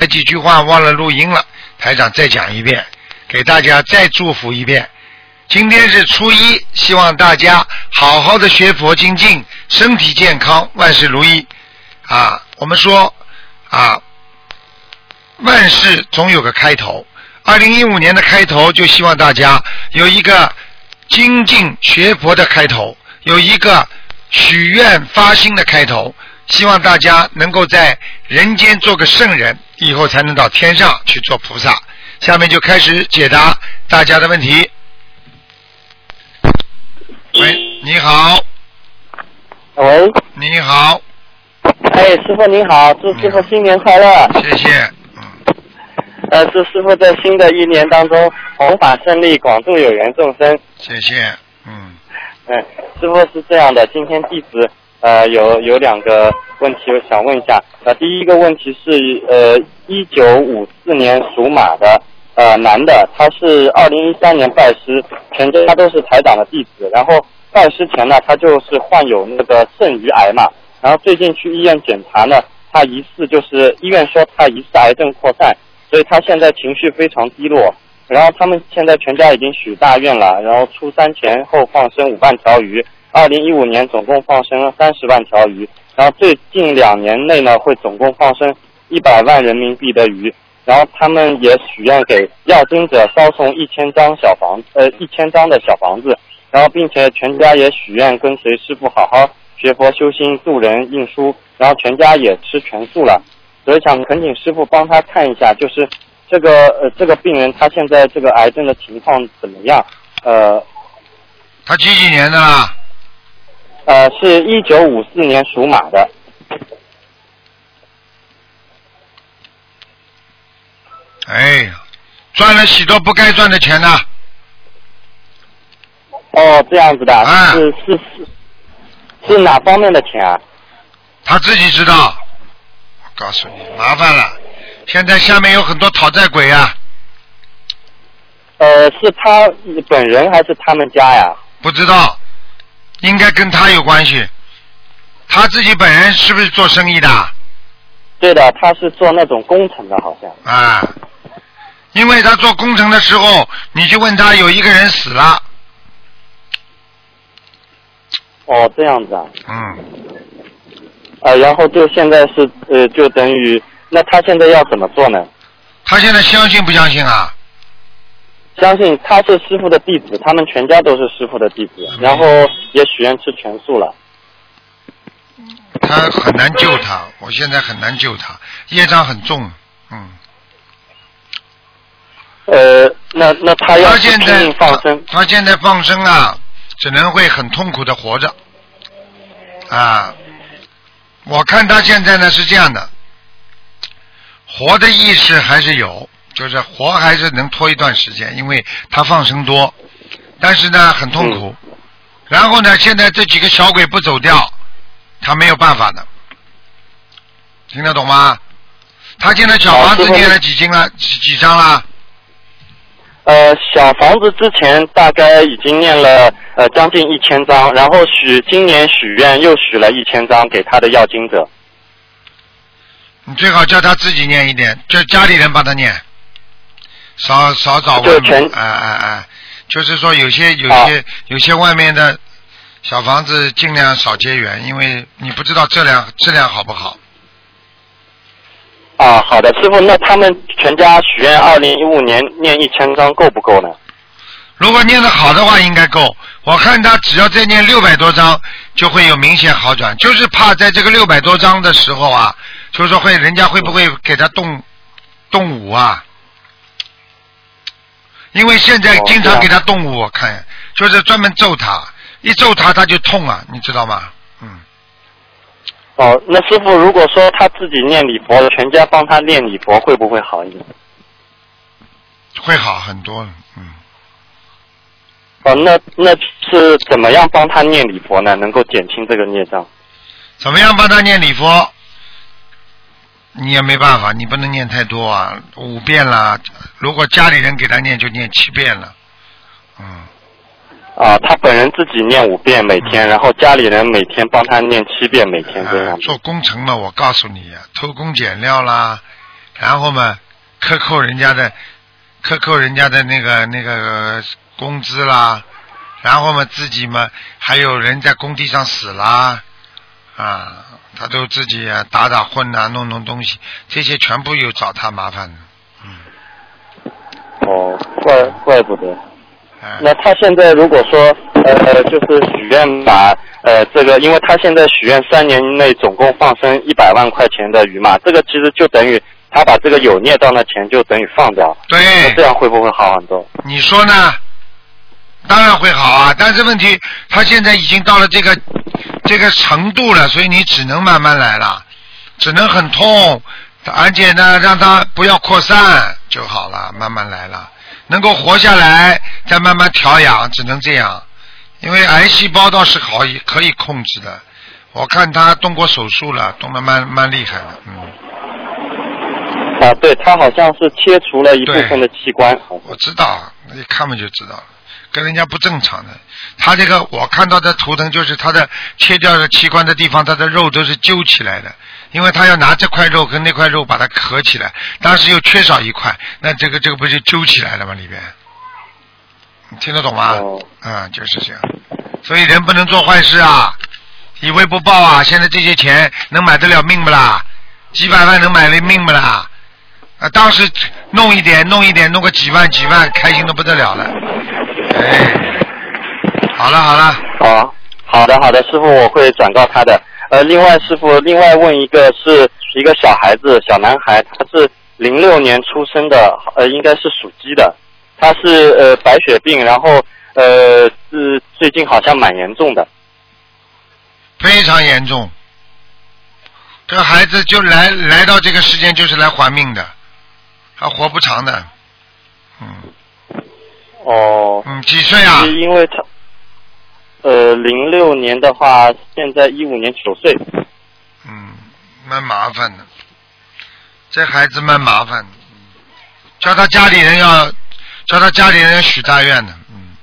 这几句话忘了录音了，台长再讲一遍，给大家再祝福一遍。今天是初一，希望大家好好的学佛精进，身体健康，万事如意。啊，我们说啊，万事总有个开头。二零一五年的开头，就希望大家有一个精进学佛的开头，有一个许愿发心的开头。希望大家能够在人间做个圣人，以后才能到天上去做菩萨。下面就开始解答大家的问题。喂，你好，喂，你好，哎，师傅你好，祝师傅新年快乐。谢谢。呃，祝师傅在新的一年当中弘法顺利，广度有缘众生。谢谢。嗯。嗯，师傅是这样的，今天弟子呃有有两个问题我想问一下。呃，第一个问题是呃，一九五四年属马的呃男的，他是二零一三年拜师，全家都是台长的弟子。然后拜师前呢，他就是患有那个肾盂癌嘛，然后最近去医院检查呢，他疑似就是医院说他疑似癌症扩散。所以他现在情绪非常低落，然后他们现在全家已经许大愿了，然后初三前后放生五万条鱼，二零一五年总共放生了三十万条鱼，然后最近两年内呢会总共放生一百万人民币的鱼，然后他们也许愿给要经者烧送一千张小房呃一千张的小房子，然后并且全家也许愿跟随师傅好好学佛修心度人印书，然后全家也吃全素了。所以想恳请师傅帮他看一下，就是这个呃这个病人他现在这个癌症的情况怎么样？呃，他几几年的？呃，是一九五四年属马的。哎呀，赚了许多不该赚的钱呢。哦，这样子的，是是是，是哪方面的钱啊？他自己知道。我告诉你，麻烦了。现在下面有很多讨债鬼啊。呃，是他本人还是他们家呀？不知道，应该跟他有关系。他自己本人是不是做生意的？对的，他是做那种工程的，好像。啊，因为他做工程的时候，你去问他，有一个人死了。哦，这样子啊。嗯。啊，然后就现在是呃，就等于那他现在要怎么做呢？他现在相信不相信啊？相信他是师傅的弟子，他们全家都是师傅的弟子，然后也许愿吃全素了。他很难救他，我现在很难救他，业障很重，嗯。呃，那那他要他现在放生，他现在放生啊，只能会很痛苦的活着，啊。我看他现在呢是这样的，活的意识还是有，就是活还是能拖一段时间，因为他放生多，但是呢很痛苦。然后呢，现在这几个小鬼不走掉，他没有办法的，听得懂吗？他现在小房子念了几斤了？几几张了？呃，小房子之前大概已经念了呃将近一千张，然后许今年许愿又许了一千张给他的要经者。你最好叫他自己念一点，叫家里人帮他念，少少找外面。哎哎哎，就是说有些有些有些外面的小房子尽量少结缘，因为你不知道质量质量好不好。啊，好的，师傅，那他们全家许愿二零一五年念一千张够不够呢？如果念的好的话，应该够。我看他只要再念六百多张，就会有明显好转。就是怕在这个六百多张的时候啊，就是说会人家会不会给他动动武啊？因为现在经常给他动物，我看就是专门揍他，一揍他他就痛啊，你知道吗？嗯哦，那师傅，如果说他自己念礼佛，全家帮他念礼佛，会不会好一点？会好很多，嗯。哦，那那是怎么样帮他念礼佛呢？能够减轻这个孽障？怎么样帮他念礼佛？你也没办法，你不能念太多啊，五遍啦。如果家里人给他念，就念七遍了，嗯。啊，他本人自己念五遍每天，然后家里人每天帮他念七遍每天这样。做工程嘛，我告诉你呀，偷工减料啦，然后嘛，克扣人家的，克扣人家的那个那个工资啦，然后嘛自己嘛还有人在工地上死啦，啊，他都自己啊打打混呐、弄弄东西，这些全部有找他麻烦的，嗯，哦，怪怪不得。嗯、那他现在如果说呃，就是许愿把呃这个，因为他现在许愿三年内总共放生一百万块钱的鱼嘛，这个其实就等于他把这个有孽障的钱就等于放掉，那对这，样会不会好很多？你说呢？当然会好啊，但是问题他现在已经到了这个这个程度了，所以你只能慢慢来了，只能很痛，而且呢，让它不要扩散就好了，慢慢来了，能够活下来，再慢慢调养，只能这样。因为癌细胞倒是好可以控制的，我看他动过手术了，动得蛮蛮厉害的，嗯。啊，对他好像是切除了一部分的器官，我知道，一看嘛就知道了，跟人家不正常的。他这个我看到的图腾就是他的切掉的器官的地方，他的肉都是揪起来的，因为他要拿这块肉跟那块肉把它合起来，当时又缺少一块，那这个这个不就揪起来了吗？里边，你听得懂吗？啊嗯，就是这样。所以人不能做坏事啊，以为不报啊！现在这些钱能买得了命不啦？几百万能买了命不啦？啊，当时弄一点，弄一点，弄个几万几万，开心的不得了了。哎，好了好了，好，好的好的，师傅我会转告他的。呃，另外师傅，另外问一个是一个小孩子，小男孩，他是零六年出生的，呃，应该是属鸡的，他是呃白血病，然后呃是最近好像蛮严重的。非常严重。这个孩子就来来到这个世间就是来还命的，他活不长的。嗯哦，嗯，几岁啊？是因为他呃零六年的话，现在一五年九岁。嗯，蛮麻烦的，这孩子蛮麻烦的，嗯。叫他家里人要，叫他家里人要许大愿的，嗯，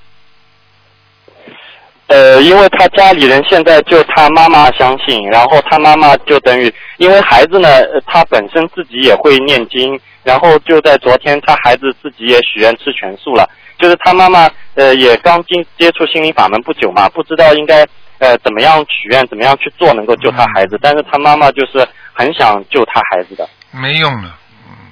呃，因为他家里人现在就他妈妈相信，然后他妈妈就等于，因为孩子呢，呃他本身自己也会念经，然后就在昨天，他孩子自己也许愿吃全素了，就是他妈妈呃也刚进接触心灵法门不久嘛，不知道应该呃怎么样许愿，怎么样去做能够救他孩子，但是他妈妈就是很想救他孩子的，没用的，嗯，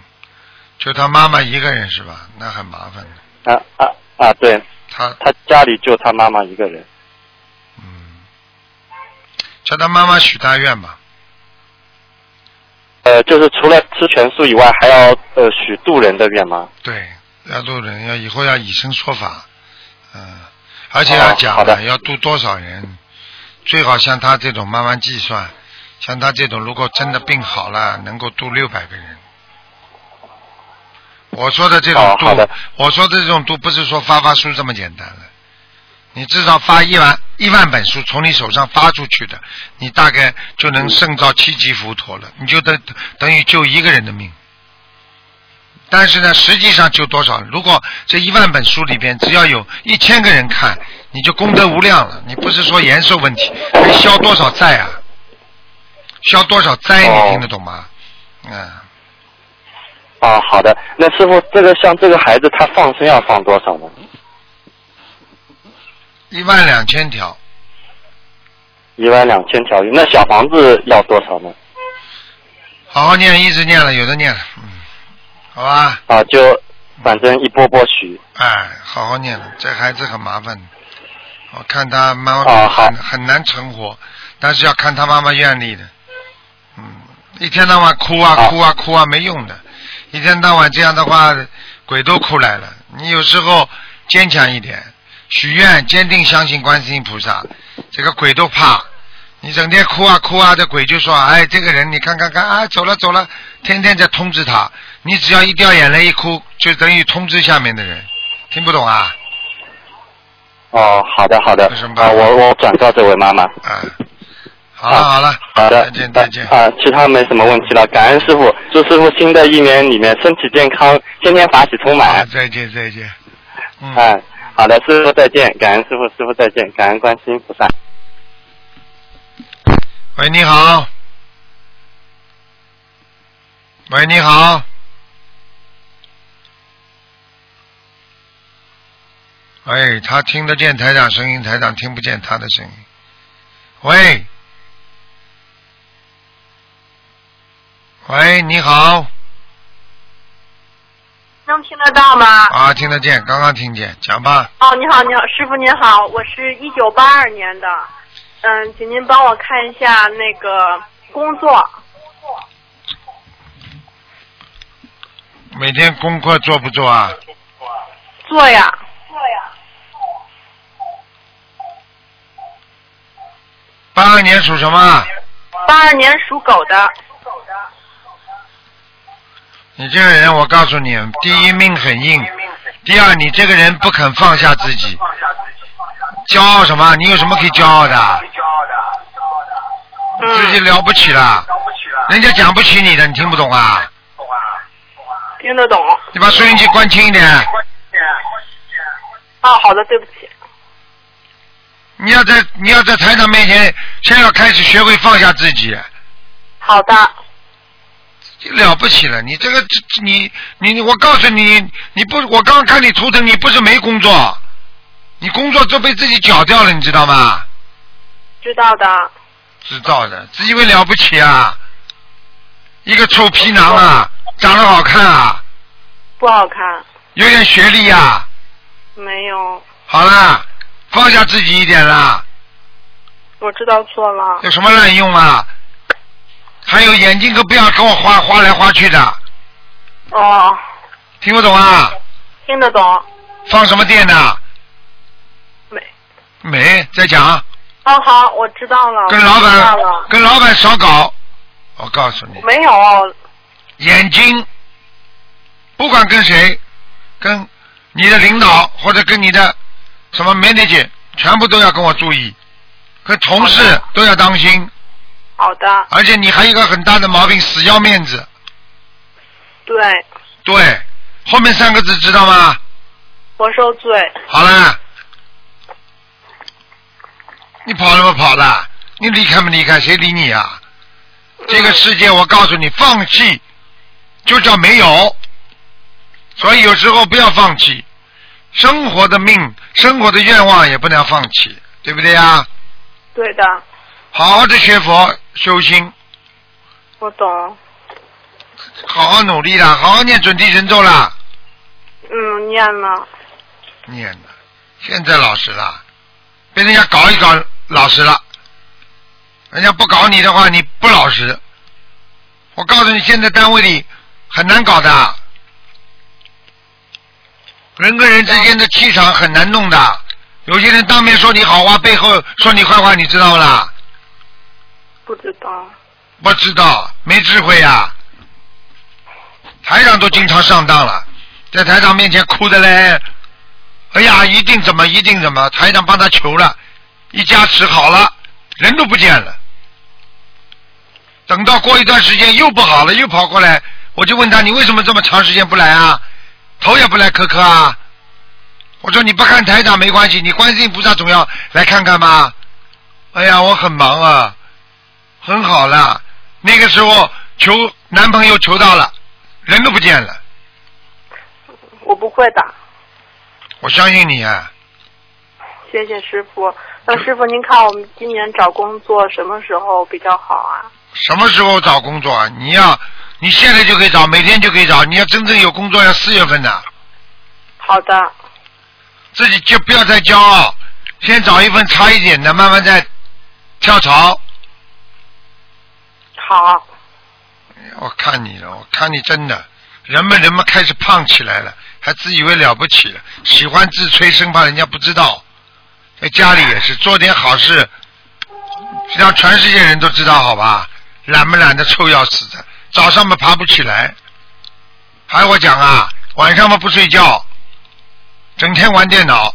就他妈妈一个人是吧？那很麻烦的，啊啊啊，对他他家里就他妈妈一个人。嗯，叫他妈妈许大愿吧，呃，就是除了吃全素以外，还要呃许渡人的愿吗？对，要渡人，要以后要以身说法，嗯，而且要哦讲好的要渡多少人，最好像他这种慢慢计算，像他这种如果真的病好了，能够渡六百个人。我说的这种度，哦我说的这种度不是说发发书这么简单了，你至少发一万一万本书从你手上发出去的，你大概就能胜造七级浮屠了，你就等等于救一个人的命。但是呢，实际上就多少？如果这一万本书里边只要有一千个人看，你就功德无量了。你不是说延寿问题，还消多少灾啊？消多少灾？哦你听得懂吗？嗯，啊，好的。那师傅，这个像这个孩子，他放生要放多少呢？一万两千条，一万两千条鱼。那小房子要多少呢？好好念，一直念了，有的念了，嗯，好吧，啊，就反正一波波许。哎，好好念了。这孩子很麻烦的，我看他蛮哦好很很难存活，但是要看他妈妈愿力的。嗯，一天到晚哭啊哭啊哭啊没用的，一天到晚这样的话，鬼都哭来了。你有时候坚强一点，许愿，坚定相信观世音菩萨，这个鬼都怕。你整天哭啊哭啊，这鬼就说：“哎，这个人你看看看啊，走了走了，天天在通知他。你只要一掉眼泪一哭，就等于通知下面的人。听不懂啊？哦，好的好的有什么。办啊，法我我转告这位妈妈。啊，好了好了，好的，再见再见。啊，其他没什么问题了，感恩师傅，祝师傅新的一年里面身体健康，天天法喜充好，满。再见再见。嗯，哎，好的，师傅再见，感恩师傅，师傅再见，感恩观世音菩萨。喂，你好。喂，你好。喂，他听得见台长声音，台长听不见他的声音。喂，喂，你好，能听得到吗？啊，听得见，刚刚听见，讲吧。哦，你好，你好，师傅您好，我是一九八二年的，嗯，请您帮我看一下那个工作。每天功课做不做啊？做呀。八二年属什么？八二年属狗的。你这个人，我告诉你，第一命很硬，第二你这个人不肯放下自己，骄傲什么？你有什么可以骄傲的？自己了不起了，人家讲不起你的，你听不懂啊？听得懂。你把收音机关轻一点。哦，好的，对不起。你要在你要在台长面前，先要开始学会放下自己。好的。了不起了，你这个你你我告诉你，你不我刚刚看你图腾，你不是没工作，你工作都被自己搅掉了，你知道吗？知道的。知道的，自以为了不起啊！一个臭皮囊啊，长得好看啊？不好看。有点学历呀？没有。好啦，放下自己一点啦。我知道错了。有什么滥用啊？还有眼睛可不要跟我花花来花去的。哦。听不懂啊？听得懂。放什么电呢？没。没，再讲。哦，好，我知道了。跟老板，跟老板少搞。我告诉你。没有。眼睛，不管跟谁，跟你的领导或者跟你的什么 manager，全部都要跟我注意，跟同事都要当心。好的。而且你还有一个很大的毛病，死要面子。对。对，后面三个字知道吗？我受罪。好了。你跑什么跑的？你离开不离开？谁理你啊？这个世界，我告诉你，放弃就叫没有。所以有时候不要放弃，生活的命、生活的愿望也不能放弃，对不对呀？对的。好好的学佛修心。我懂。好好努力啦，好好念准提神咒啦。嗯，念了。念了，现在老实了，被人家搞一搞。老实了，人家不搞你的话，你不老实。我告诉你，现在单位里很难搞的，人跟人之间的气场很难弄的。有些人当面说你好话，背后说你坏话，你知道不啦？不知道。不知道，没智慧呀。台长都经常上当了，在台长面前哭的嘞。哎呀，一定怎么，一定怎么，台长帮他求了。一加持好了，人都不见了。等到过一段时间又不好了，又跑过来，我就问他：“你为什么这么长时间不来啊？头也不来磕磕啊？”我说：“你不看台长没关系，你观世音菩萨总要来看看吧。”哎呀，我很忙啊，很好了。那个时候求男朋友求到了，人都不见了。我不会的。我相信你啊。谢谢师傅。那师傅，您看我们今年找工作什么时候比较好啊？什么时候找工作啊？你要你现在就可以找，每天就可以找。你要真正有工作，要四月份的。好的。自己就不要再骄傲，先找一份差一点的，慢慢再跳槽。好。我看你了，我看你真的，人们人们开始胖起来了，还自以为了不起了，喜欢自吹，生怕人家不知道。在家里也是做点好事，让全世界人都知道，好吧？懒不懒得臭要死的，早上嘛爬不起来，还我讲啊，晚上嘛不睡觉，整天玩电脑。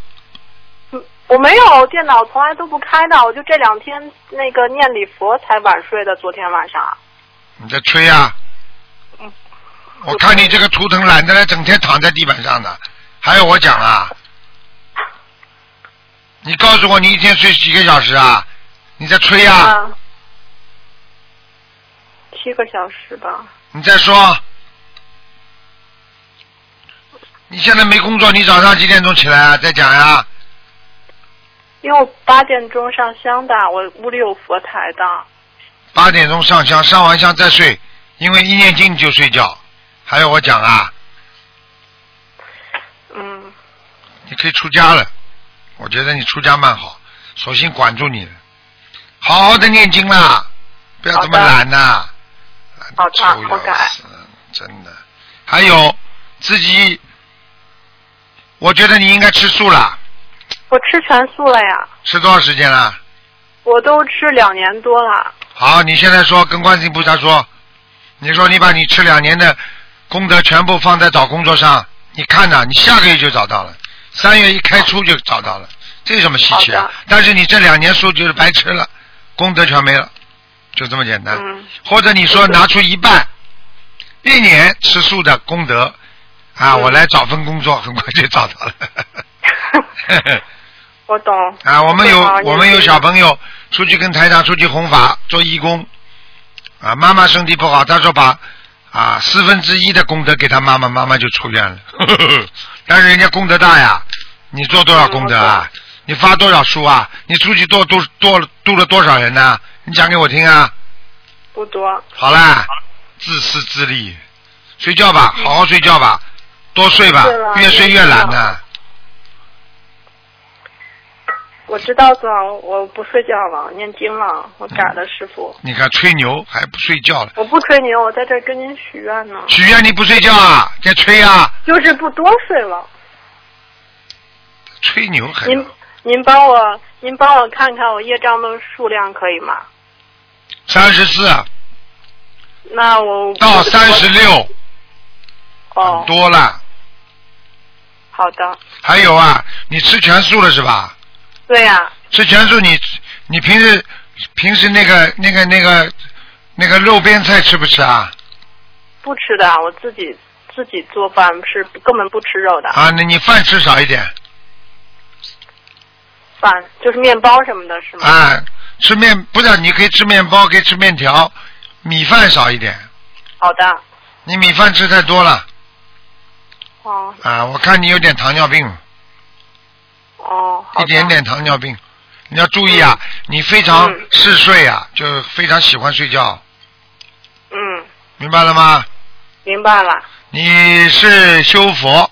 我没有电脑，从来都不开的，我就这两天那个念礼佛才晚睡的。昨天晚上。你在吹啊？嗯。我看你这个图腾懒得来，整天躺在地板上的，还要我讲啊？你告诉我，你一天睡几个小时啊？你在吹呀？七个小时吧。你再说，你现在没工作，你早上几点钟起来啊？再讲呀。因为我八点钟上香的，我屋里有佛台的。八点钟上香，上完香再睡，因为一念经就睡觉。还要我讲啊，嗯，你可以出家了。我觉得你出家蛮好，索性管住你了，好好的念经啦，不要这么懒呐、懒好的臭要我改真的。还有自己，我觉得你应该吃素了，我吃全素了呀，吃多少时间了？我都吃两年多了。好，你现在说跟观世音菩萨说，你说你把你吃两年的功德全部放在找工作上，你看呐，你下个月就找到了，三月一开出就找到了，这有什么稀奇啊？但是你这两年素就是白吃了，功德全没了，就这么简单。嗯或者你说拿出一半，一年吃素的功德啊，嗯我来找份工作，很快就找到了。我懂。啊，我们有我们有小朋友出去跟台长出去弘法做义工，啊，妈妈身体不好，他说把啊四分之一的功德给他妈妈，妈妈就出院了。但是人家功德大呀，你做多少功德啊？你发多少书啊？你出去多多多度了多少人呢、你讲给我听啊！不多。好啦，自私自利，睡觉吧，好好睡觉吧，多睡吧，越睡越懒呢、我知道的，我不睡觉了，念经了，我改了，师傅。你看吹牛还不睡觉了。我不吹牛，我在这儿跟您许愿呢，许愿你不睡觉啊？在吹啊？就是不多睡了。吹牛还您您帮我您帮我看看我业障的数量可以吗？三十四那我到三十六，哦，多了。好的，还有啊，你吃全素了是吧？对呀、吃全素你你平时平时那个那个那个那个肉边菜吃不吃啊？不吃的，我自己自己做饭是根本不吃肉的，啊，那你饭吃少一点饭就是面包什么的，是吗？啊，吃面不是你可以吃面包，可以吃面条，米饭少一点。好的，你米饭吃太多了哦啊！我看你有点糖尿病，哦，一点点糖尿病，你要注意啊！你非常嗯嗜睡啊，就非常喜欢睡觉，嗯，明白了吗？明白了。你是修佛，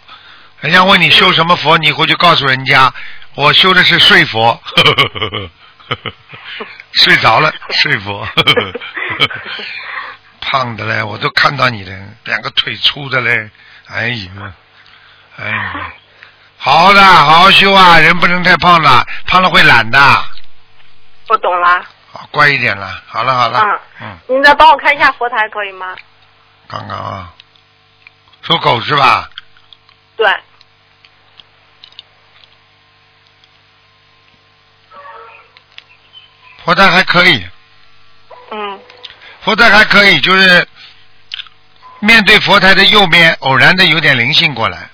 人家问你修什么佛，你回去告诉人家，我修的是睡佛，睡着了睡佛，胖的嘞，我都看到你了，两个腿粗的嘞，哎呀，哎呀，好的，好好修啊，人不能太胖了，胖了会懒的，我懂了。好乖一点了，好了好了，嗯嗯，您再帮我看一下佛台可以吗？刚刚啊，属狗是吧？对，佛台还可以，嗯，佛台还可以，就是面对佛台的右边，偶然的有点灵性过来。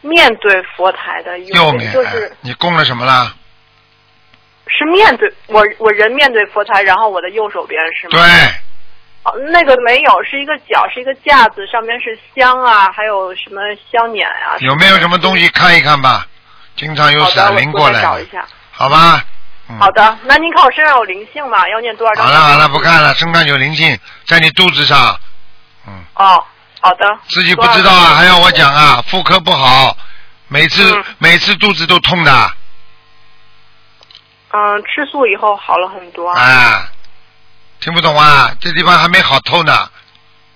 面对佛台的右面，就是哎你供了什么啦？是面对我我人面对佛台，然后我的右手边是吗？对，哦，那个没有，是一个角，是一个架子，上面是香啊，还有什么香捻啊。有没有什么东西看一看吧？经常有闪灵过来找一下。好吧？嗯。好的，那您看我身上有灵性吗？要念多少张？好了好了，不看了，身上有灵性，在你肚子上，嗯，哦，好的。自己不知道啊，还要我讲啊？妇科不好，每次、嗯每次肚子都痛的，嗯，吃素以后好了很多。啊，听不懂啊？这地方还没好透呢，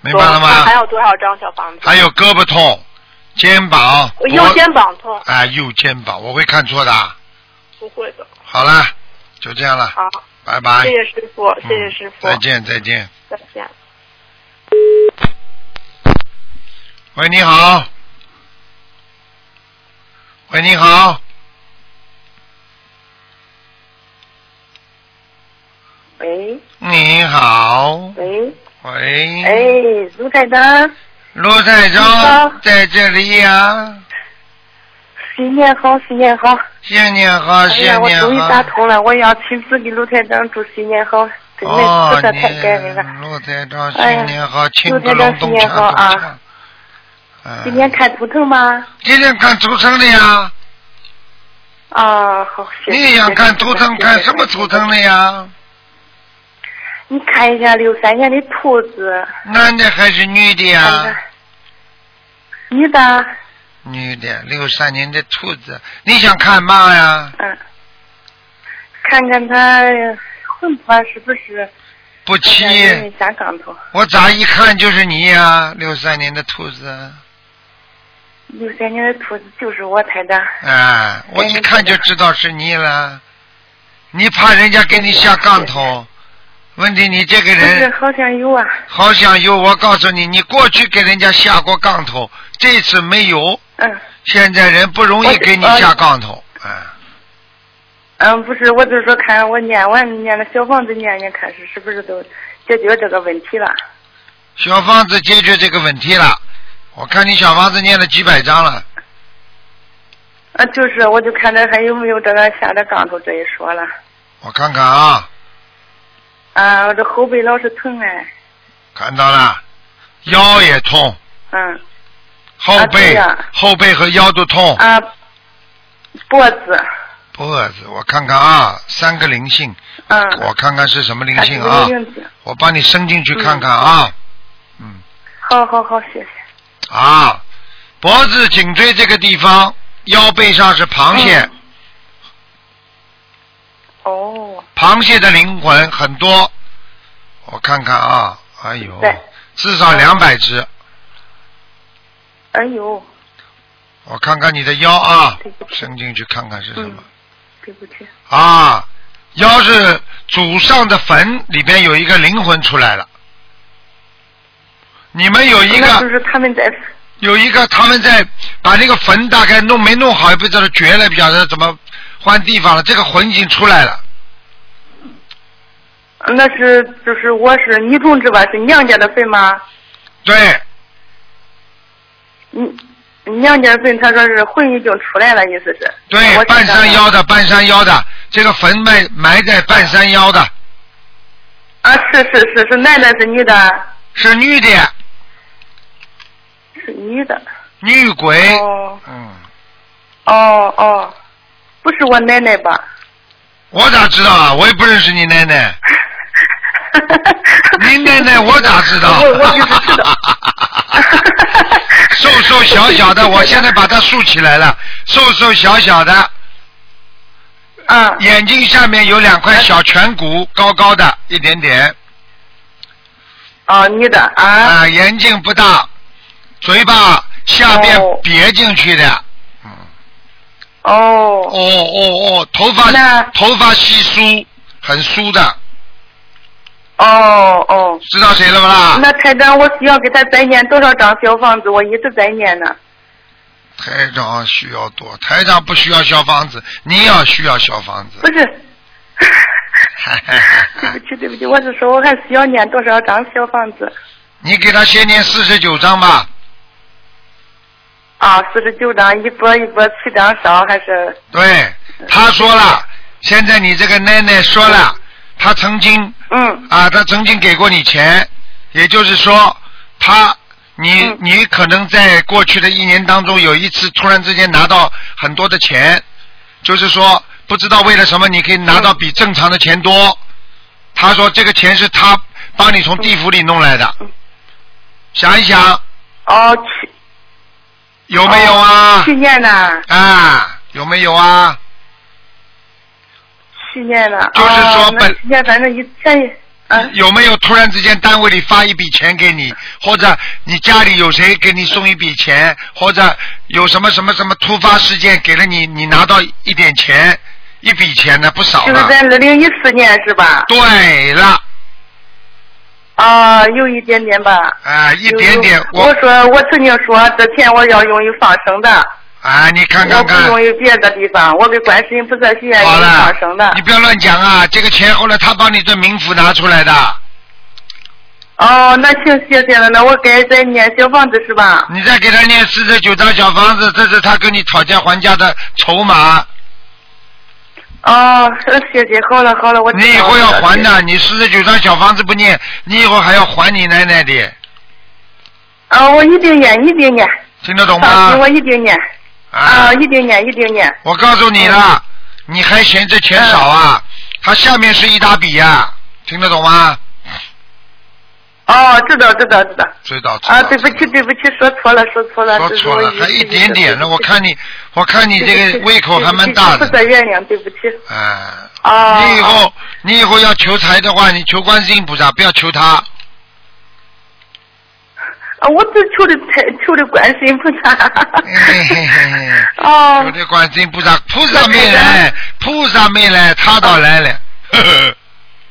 明白了吗那？还有多少张小房子？还有胳膊痛，肩膀，我右肩膀痛，啊，右肩膀，我会看错的。不会的。好了，就这样了，好，拜拜。谢谢师傅，谢谢嗯师傅，再见，再见。再见。喂，你好。喂，你好。喂你好。喂，喂。哎，卢台长，卢台你长在这里呀、新年好，新年好！新年好，哎呀，我终于打。通了，我要亲自给卢台长祝新年好，真的实在，太感人了。你卢台长新年好，庆卢个台长新年隆咚锵咚好啊今天看图腾吗？今天看图腾的呀，啊，好，谢谢。你想看图腾，看什么图腾的？呀？你看一下六三年的兔子，男的还是女的呀看？女的，女的，六三年的兔子，你想看嘛呀？嗯，看看他魂魄是不是不齐？我咋一看就是你呀？六三年的兔子，六三年的兔子就是我台长。哎，我一看就知道是你了。你怕人家给你下杠头？问题你这个人好像有啊。好像有，我告诉你，你过去给人家下过杠头，这次没有。嗯现在人不容易给你下杠头，嗯，嗯，不是，我就是说看我念完念的小房子念念，看是是不是都解决这个问题了？小房子解决这个问题了。我看你小房子念了几百张了，啊，就是，我就看着还有没有这个下的杠头这一说了。我看看啊，啊，我这后背老是疼哎。看到了，腰也痛，嗯后背、呀。后背和腰都痛，啊，脖子，脖子，我看看啊，三个灵性，嗯，我看看是什么灵性啊？我帮你伸进去看看啊，嗯。好好好，谢谢。啊，脖子、颈椎这个地方，腰背上是螃蟹，嗯。哦，螃蟹的灵魂很多，我看看啊，哎呦对，至少两百只，哎呦，我看看你的腰啊伸进去看看是什么嗯，对不起。啊？腰是祖上的坟里边有一个灵魂出来了，你们有一个就是他们在有一个他们在把那个坟大概弄没弄好，也不知道掘了，不晓得怎么换地方了。这个魂已经出来了，那是就是我是女同志吧，是娘家的坟吗？对，嗯，娘家坟，他说是魂已经出来了，意思是。对，半山腰的，半山腰的，这个坟埋埋在半山腰的，啊，是是是是男的，是女的？是女的，是女的。女鬼，哦嗯，哦哦，不是我奶奶吧？我咋知道啊？我也不认识你奶奶，你奶奶我咋知道？我我就是知道。瘦瘦小小的，我现在把它竖起来了，瘦瘦小小的，啊。眼睛下面有两块小颧骨，高高的一点点，哦，你的啊。啊，眼睛不大，嘴巴下面哦瘪进去的，嗯，哦。哦哦哦，头发头发稀疏，很疏的，哦哦。知道谁了不啦？那台长，我需要给他再念多少张小房子？我一直在念呢。台长需要多，台长不需要小房子，你要需要小房子。不是，对不起对不起，我是说我还需要念多少张小房子？你给他先念四十九张吧，啊，四十九张，一波一波七张烧还是？对，他说了，现在你这个奶奶说了，她曾经嗯啊，他曾经给过你钱，也就是说，他你嗯你可能在过去的一年当中有一次突然之间拿到很多的钱，就是说不知道为了什么你可以拿到比正常的钱多。他说这个钱是他帮你从地府里弄来的，想一想哦，去有没有啊？去年呢？啊，有没有啊？去年了？就是说本去年反正以前，嗯、有没有突然之间单位里发一笔钱给你，或者你家里有谁给你送一笔钱，或者有什么什么什么突发事件给了你，你拿到一点钱，一笔钱呢不少了。就是在二零一四年是吧？对了，啊，有一点点吧。啊，一点点，我我说我曾经说这钱我要用于放生的，啊，你看我不看看，用于别的地方，我给观世音菩萨许愿用于好了放生的，。你不要乱讲啊！这个钱后来他帮你这冥府拿出来的，哦，那行，谢谢了，那我该再念小房子是吧？你再给他念四十九张小房子，这是他跟你讨价还价的筹码，哦，谢谢，好了好了，我你以后要还的。你四十九张小房子不念，你以后还要还你奶奶的，啊，我一定念，一定念，听得懂吗？我一定念。啊，一定念，一定念。我告诉你了，你还嫌这钱少啊？它下面是一大笔呀、听得懂吗？哦，知道，知道，知道。知道。知道啊，对不起，对不起，说错了，说错了。说错了，还一点点呢。我看你，我看你这个胃口还蛮大的。对不起菩萨原谅，对不起。啊。哦。你以后，你以后要求财的话，你求观世音菩萨，不要求他。啊，我只求的财，求的观世音菩萨。哦求。的观世音菩萨，菩萨没来，菩萨没来，他倒来了。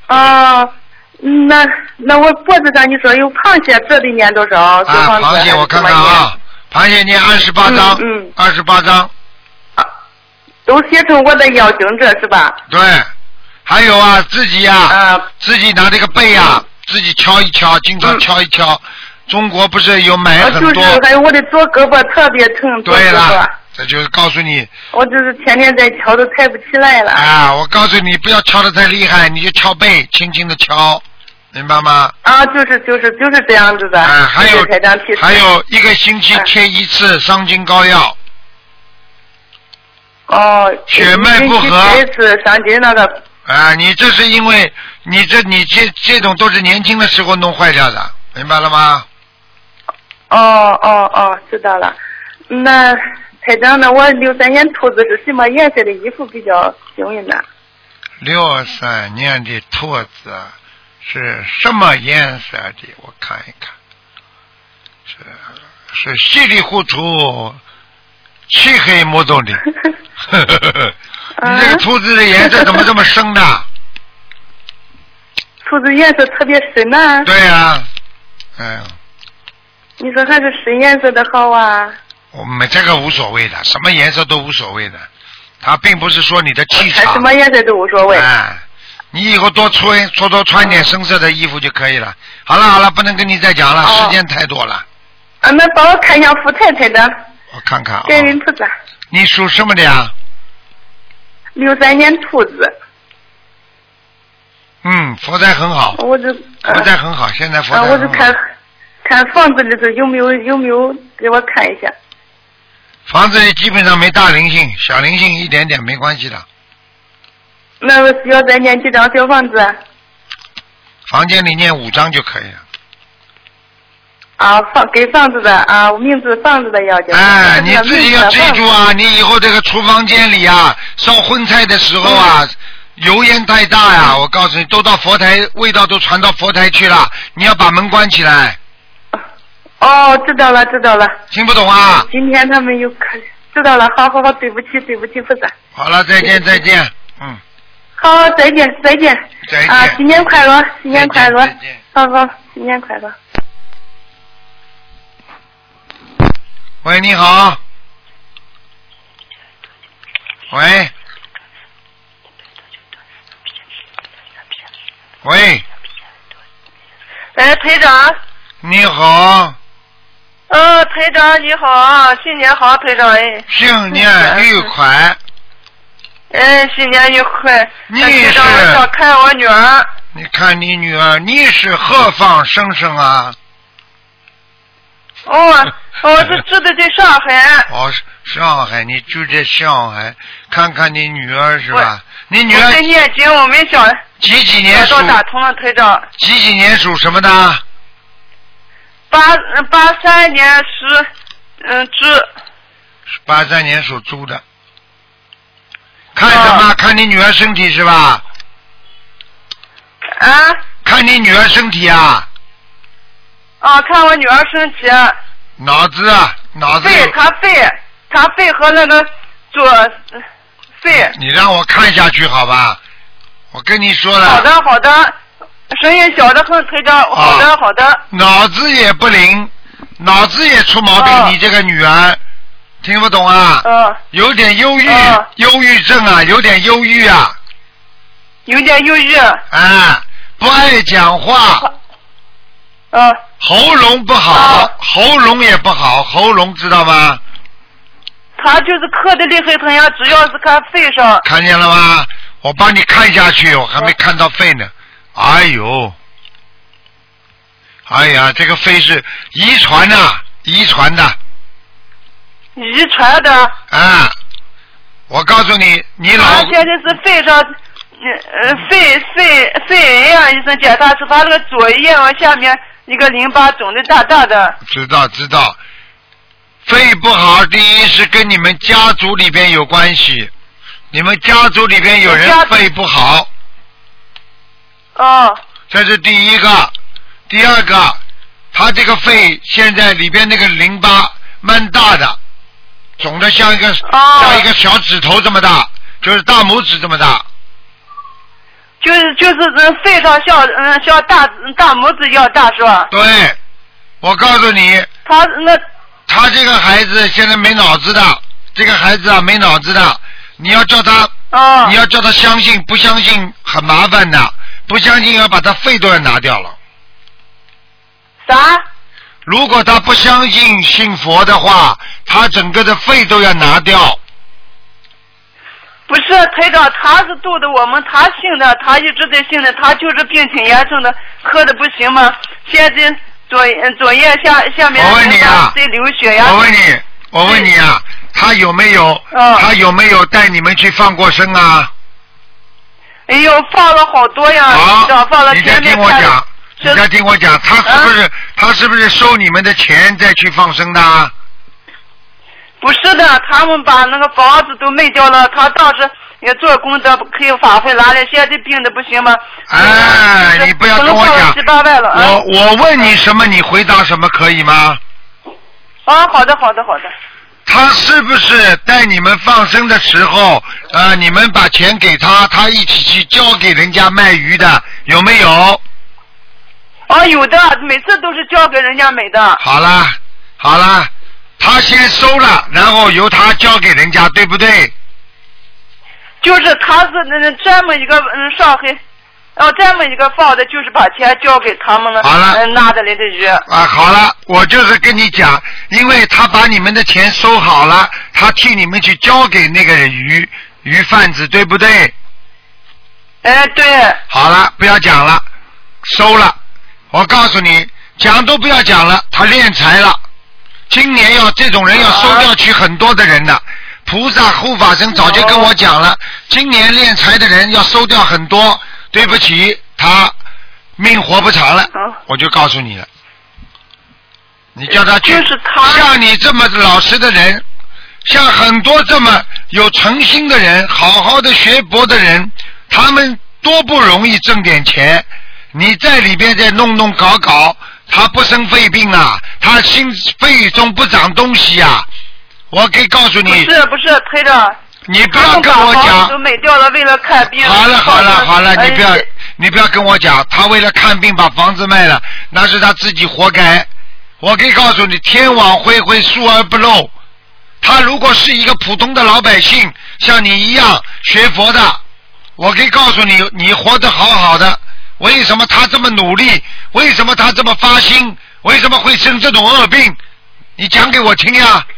啊，那那我脖子上你说有螃蟹，这得念多少？啊，螃蟹我看看啊，螃蟹念二十八章二十八章，都写成我的要经者是吧？对。还有啊，自己呀，啊，自己拿这个背呀，自己敲一敲，经常敲一敲。中国不是有买啊就是很多？还有我的左胳膊特别疼，对了，，这就是告诉你我就是天天在敲都抬不起来了。啊！我告诉你，不要敲的太厉害，你就敲背，轻轻的敲，明白吗？啊，就是就是就是这样子的。啊，还有还有一个星期啊贴一次伤筋膏药，哦，血脉不和一次伤筋那个，啊，你这是因为你这你这这种都是年轻的时候弄坏掉的，明白了吗？哦哦哦，知道了。那台长呢？我六三年兔子是什么颜色的衣服比较幸运呢？六三年的兔子是什么颜色的？我看一看，是是稀里糊涂、漆黑木洞的。你这个兔子的颜色怎么这么深呢？兔子颜色特别深呐、对呀、嗯，你说还是深颜色的好啊？我们这个无所谓的，什么颜色都无所谓的。它并不是说你的气场什。么颜色都无所谓。哎，你以后多穿多多穿点深色的衣服就可以了。好了好了，不能跟你再讲了，哦时间太多了。啊，那帮我看一下福太太的，我看看啊，感恩菩萨。你属什么的呀？六三年兔子，嗯，佛台很好，我这佛台很好，现在佛啊，台很好。我就看看房子里头有没有有没有给我看一下。房子里基本上没大灵性，小灵性一点点没关系的。那我需要再念几张小房子？房间里念五张就可以了。啊，房给房子的啊，名字房子的要紧。哎，你自己要记住啊！你以后这个厨房间里啊，烧荤菜的时候啊，油烟太大呀！我告诉你，都到佛台，味道都传到佛台去了。你要把门关起来，哦，知道了，知道了。听不懂啊？今天他们有看，知道了。好好好，对不起，对不起，菩萨。好了，再见再见，嗯，好，再见，再见。再见。啊，新年快乐，新年快乐再见再见。好好，新年快乐。喂，你好。喂。喂，哎，台长，你好，呃，台长你好啊，新年好，台长哎，新年愉快。哎，新年愉快。你是我想看我女儿，你看你女儿，你是何方神圣啊？哦，我是住的在上海，哦，上海，你住在上海，看看你女儿是吧？你女儿念经，我没想几几年属打通了，台长。几几年属什么的？八八三年属嗯猪，八三年属猪的。看什么？啊看你女儿身体是吧？啊看你女儿身体啊，啊，看我女儿身体，脑子啊，脑子肺，有。她肺，她肺和那个左肺。你让我看下去好吧？我跟你说了。好的，好的，声音小的很，台长。好的，好的。脑子也不灵，脑子也出毛病。哦你这个女儿听不懂啊？嗯，有点忧郁，哦忧郁症啊，有点忧郁啊，有点忧郁。啊，不爱讲话，嗯，喉咙不好，哦喉咙也不好，喉咙知道吗？他就是咳的厉害疼呀，主要是看肺上。看见了吗？我帮你看下去，我还没看到肺呢。哎呦，哎呀，这个肺是遗传的，遗传的，遗遗传的。啊，我告诉你，你老他现在是肺上，呃，肺肺肺癌啊，医生检查出他那个左叶往下面一个淋巴肿的大大的。知道知道，肺不好，第一是跟你们家族里边有关系，你们家族里边有人肺不好，哦，这是第一个。第二个，他这个肺现在里边那个淋巴蛮大的，肿的像一个、哦像一个小指头这么大，就是大拇指这么大。就是就是嗯，肺上像嗯像大大拇指一样大是吧？对，我告诉你，他那他这个孩子现在没脑子的，这个孩子啊没脑子的，你要叫他，哦你要叫他相信，不相信很麻烦的，不相信要把他肺都要拿掉了。啥？如果他不相信信佛的话，他整个的肺都要拿掉。不是台长，他是度的我们，他信的，他一直在信的，他就是病挺严重的，喝的不行嘛。现在左嗯左眼下下面我问你啊在流血呀。我问你，我问你啊，他有没有？嗯他有没有带你们去放过生啊？哎呦，放了好多呀，好长放了，你再前面听我讲，你是再听我讲，他是不是、他是不是收你们的钱再去放生的啊？不是的，他们把那个房子都卖掉了，他当时也做功德，可以法会拿来，现在病的不行吗。哎，你不要跟我讲七八万了啊。我我问你什么，你回答什么，可以吗？啊，好的，好的，好的。他是不是带你们放生的时候，呃，你们把钱给他，他一起去交给人家卖鱼的，有没有？啊，有的，每次都是交给人家买的。好啦，好啦，他先收了，然后由他交给人家，对不对？就是他是那那这么一个嗯上海，哦这么一个放的，就是把钱交给他们了，好了嗯拿的来的鱼。啊，好了，我就是跟你讲，因为他把你们的钱收好了，他替你们去交给那个鱼鱼贩子，对不对？哎，对，好了，不要讲了，收了。我告诉你，讲都不要讲了，他敛财了。今年要这种人要收掉去很多的人的，菩萨护法神早就跟我讲了，今年敛财的人要收掉很多。对不起，他命活不长了，啊我就告诉你了。你叫他去，就是他像你这么老实的人，像很多这么有诚心的人，好好的学佛的人，他们多不容易挣点钱。你在里边再弄弄搞搞，他不生肺病啊，他心肺中不长东西啊。我可以告诉你不，是不是台长，你不要跟我讲都讲。买掉了，为了看病。好了好了好了，哎你不要你不要跟我讲，他为了看病把房子卖了，那是他自己活该。我可以告诉你，天网恢恢，疏而不漏。他如果是一个普通的老百姓，像你一样学佛的，我可以告诉你，你活得好好的。为什么他这么努力？为什么他这么发心？为什么会生这种恶病？你讲给我听呀。嗯，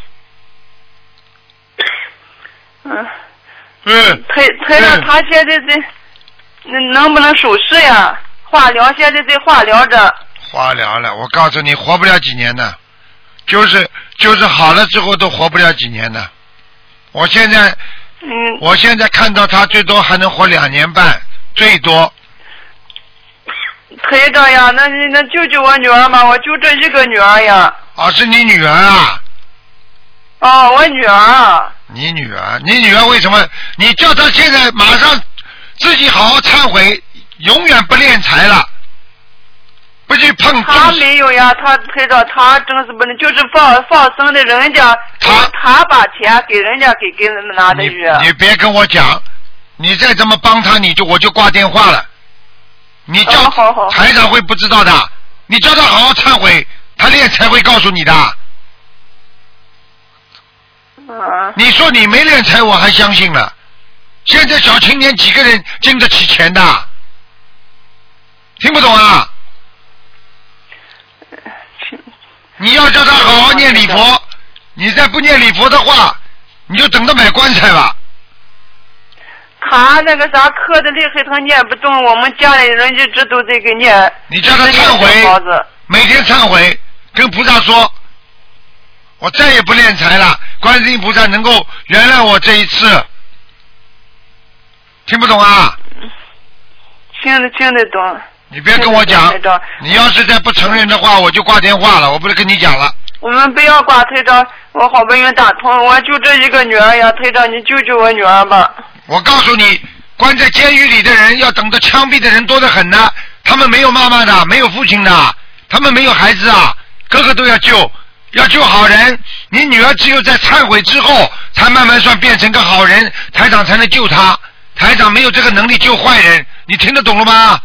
嗯，台台长嗯他现在在，能能不能手术呀？化疗现在在化疗着。化疗了，我告诉你，活不了几年的，就是就是好了之后都活不了几年的。我现在嗯，我现在看到他最多还能活两年半，最多。台长呀，那你那救救我女儿嘛，我就这一个女儿呀。啊，是你女儿啊？哦，我女儿啊。你女儿，你女儿为什么？你叫她现在马上自己好好忏悔，永远不敛财了，不去碰他。没有呀，他台长他真是不能，就是放放生的人家，他他把钱给人家给给人拿的你。你别跟我讲，你再这么帮他，你就我就挂电话了。你叫、哦好好台长会不知道的，你叫他好好忏悔，他练才会告诉你的。嗯，你说你没敛财，我还相信了。现在小青年几个人经得起钱的？听不懂啊？你要叫他好好念礼佛，你再不念礼佛的话，你就等着买棺材吧。他那个啥磕的厉害，他念不动，我们家里人一直都在给念。你叫他忏悔，每天忏悔，跟菩萨说，我再也不敛财了。观世音菩萨能够原谅我这一次，听不懂啊？听得听得懂。你别跟我讲，你要是再不承认的话，我就挂电话了，我不是跟你讲了。我们不要挂退长，我好不容易打通，我就这一个女儿呀，退长你救救我女儿吧。我告诉你，关在监狱里的人要等着枪毙的人多得很呢。他们没有妈妈的，没有父亲的，他们没有孩子啊，个个都要救，要救好人。你女儿只有在忏悔之后，才慢慢算变成个好人，台长才能救她。台长没有这个能力救坏人，你听得懂了吗？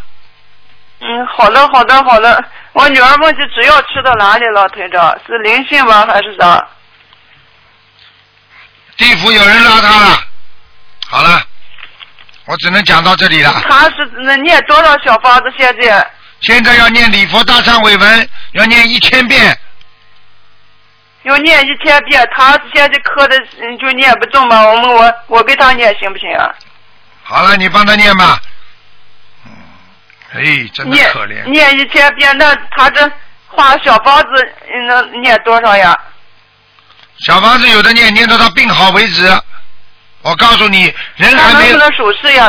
嗯，好的好的好的，我女儿问题只要吃到哪里了，台长是灵性吗还是啥？地府有人拉她了。好了，我只能讲到这里了。她是那念多少小房子现在？现在要念礼佛大忏悔文，要念一千遍。要念一千遍，他现在磕的嗯就念不中嘛，我们我我给他念行不行啊？好了，你帮他念吧。嗯，哎，真的可怜。念一千遍，那他这画小房子嗯能念多少呀？小房子有的念，念到他病好为止。我告诉你，人还没有。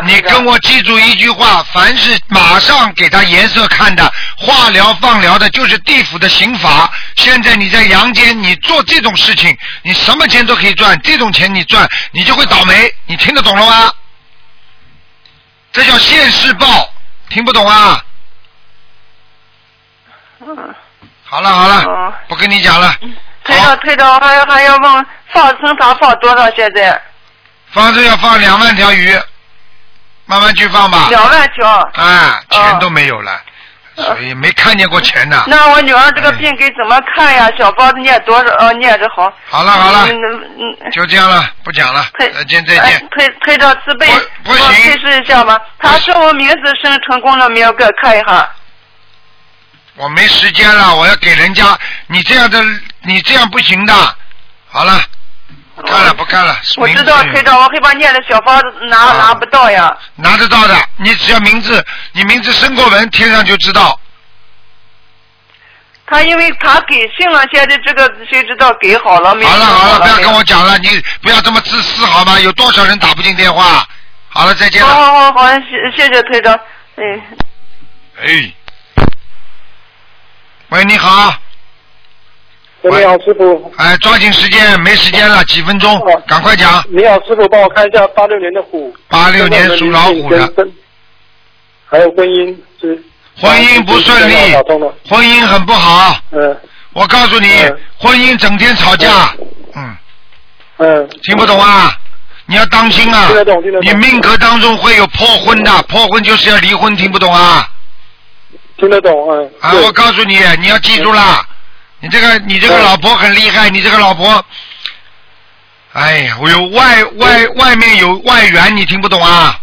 你跟我记住一句话：凡是马上给他颜色看的，化疗放疗的，就是地府的刑罚。现在你在阳间，你做这种事情，你什么钱都可以赚，这种钱你赚，你就会倒霉。你听得懂了吗？这叫现世报，听不懂啊？嗯。好了好了，哦不跟你讲了。台长，台长还要还要问放生堂放多少？现在放着要放两万条鱼，慢慢去放吧。两万条。啊，钱哦都没有了，所以没看见过钱呢。那我女儿这个哎病该怎么看呀？小包子念多少？呃，念着好。好了好了嗯嗯嗯。就这样了，不讲了，台再见再哎见。推推着慈悲，不不行我开示一下吧。他说我名字生成功了没有？给我看一下。我没时间了，我要给人家，你这样的，你这样不行的。好了，不看了不看了。我知道名字台长，我会把念的小房子拿啊拿不到呀。拿得到的，你只要名字，你名字申过文，贴上就知道。他因为他给信了，现在这个谁知道给好了没有？好了好了，不要跟我讲了，你不要这么自私好吗？有多少人打不进电话？好了，再见好了。好好好，谢谢谢台长。哎，哎，喂，你好，喂，你好，师傅。哎，抓紧时间，没时间了，几分钟，哦赶快讲。你好，师傅，帮我看一下八六年的虎。八六年属老虎的，还有婚姻是。婚姻不顺利。婚姻很不好，嗯我告诉你嗯，婚姻整天吵架，嗯，嗯。听不懂啊？你要当心啊你命格当中会有破婚的，破婚就是要离婚，听不懂啊？听得懂，嗯。啊，我告诉你，你要记住了，你这个你这个嗯老婆很厉害，你这个老婆，哎呀，我有外外外面有外援，你听不懂啊？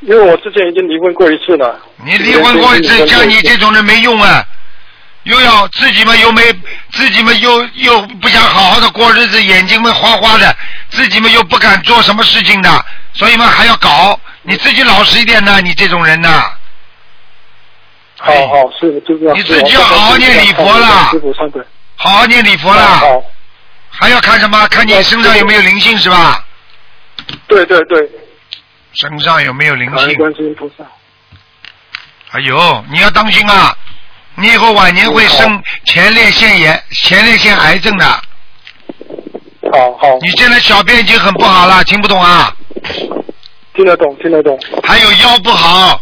因为我之前已经离婚过一次了。你离婚过一次，像你这种人没用啊，又要自己嘛又没自己嘛又又不想好好的过日子，眼睛嘛花花的，自己嘛又不敢做什么事情的，所以嘛还要搞，你自己老实一点呢，你这种人呐。好好，师傅就这样。你自己要好好念礼佛啦师傅上辈。好好念礼佛啦，好。还要看什么？看你身上有没有灵性是吧？对对对，身上有没有灵性？观世音菩萨。哎呦，你要当心啊！你以后晚年会生前列腺炎、前列腺癌症的。好好，你现在小便已经很不好了，听不懂啊？听得懂，听得懂。还有腰不好，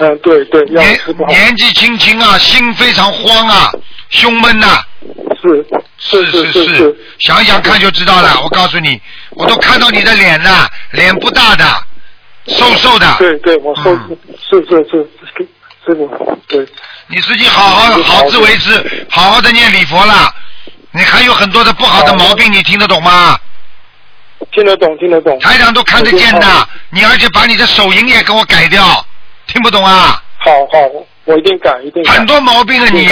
嗯，对对，要年吃不好。年纪轻轻啊，心非常慌啊，胸闷呐、是是是是是，想想看就知道了。我告诉你，我都看到你的脸了，脸不大的，瘦瘦的。对对，我瘦嗯是是是是，师傅，对，你自己好好好自为之，好好的念礼佛啦。你还有很多的不好的毛病，你听得懂吗？听得懂听得懂。台长都看得见的，你而且把你的手淫也给我改掉，听不懂啊？好好，我一定改一定改。很多毛病啊你，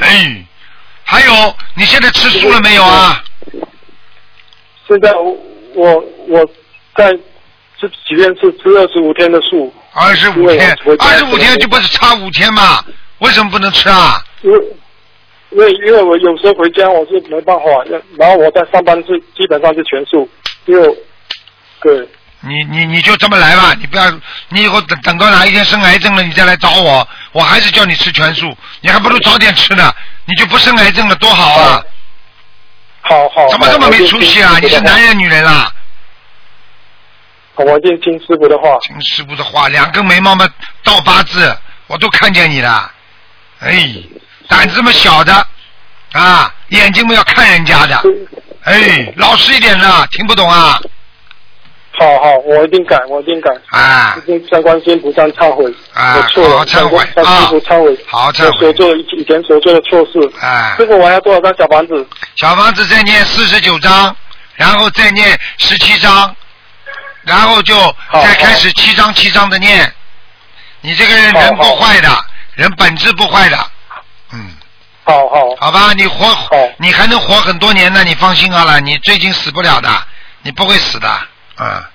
哎，还有你现在吃素了没有啊？现在我我我在这几天是吃二十五天的素，二十五天二十五天就不是差五天嘛？为什么不能吃啊？因为因为因为我有时候回家我是没办法，然后我在上班是基本上是全素，因为对你你你就这么来吧，你不要，你以后等等到哪一天生癌症了，你再来找我，我还是叫你吃全素，你还不如早点吃呢，你就不生癌症了，多好啊！好好。怎么这么没出息啊？你是男人女人啦？我一定听师傅的话。听师傅的话，两根眉毛嘛倒八字，我都看见你了。哎，胆子这么小的啊，眼睛嘛要看人家的。哎，老实一点的，听不懂啊？好好，我一定改，我一定改。啊。一定向观世音菩萨忏悔。啊。我错了，忏悔向师傅忏悔。好忏悔。我所做的以前所做的错事。啊。这个，我要多少张小房子？小房子再念四十九章，然后再念十七章，然后就再开始七章七章的念。你这个人人不坏的，人本质不坏的。嗯。好好。好吧，你活，你还能活很多年呢，你放心好了，你最近死不了的，你不会死的。啊，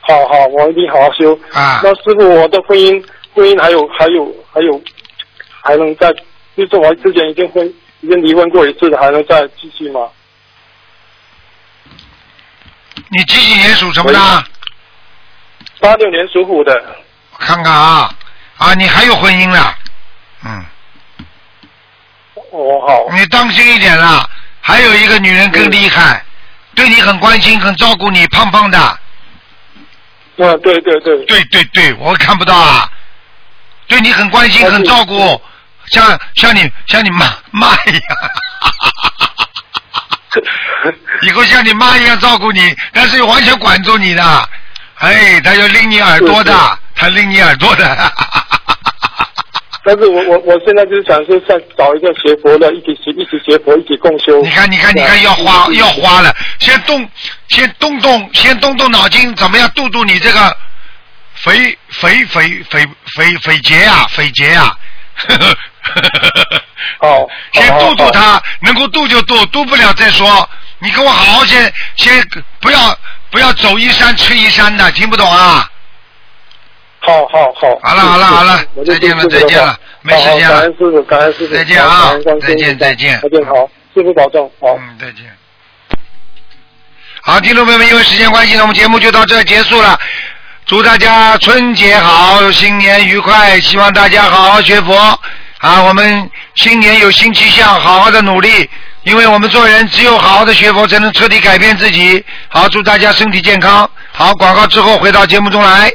好好，我一定好好修。啊，那师傅，我的婚姻，婚姻还有还有还有，还能再，就是我之前已经婚已经离婚过一次了，还能再继续吗？你几几年属什么的？八六年属虎的。我看看啊啊，你还有婚姻了，嗯。我好。你当心一点啦，还有一个女人更厉害。对你很关心，很照顾你，胖胖的。嗯，对对对。对对对，我看不到啊。对你很关心，很照顾，像像你像你妈妈一样。以后像你妈一样照顾你，但是完全管住你的。哎，他要拎你耳朵的，他拎你耳朵的。但是我我我现在就是想说，再找一个学佛的，一起学一起学佛，一起共修。你看，你看，你看，要花要花了，先动，先动动，先动动脑筋，怎么样度度你这个肥肥肥肥肥肥杰啊，肥杰呀。哦。先度度他，能够度就度，度不了再说。你跟我好好先先不要不要走一山吃一山的，听不懂啊？好好好，好了好了好了，再见了再见了，没时间了。感恩师傅，感恩师傅，再见啊，再见再见，再见好，师傅保重，好，嗯再见。好，听众朋友们，因为时间关系呢，我们节目就到这结束了。祝大家春节好，新年愉快，希望大家好好学佛啊！我们新年有新气象，好好的努力，因为我们做人只有好好的学佛，才能彻底改变自己。好，祝大家身体健康。好，广告之后回到节目中来。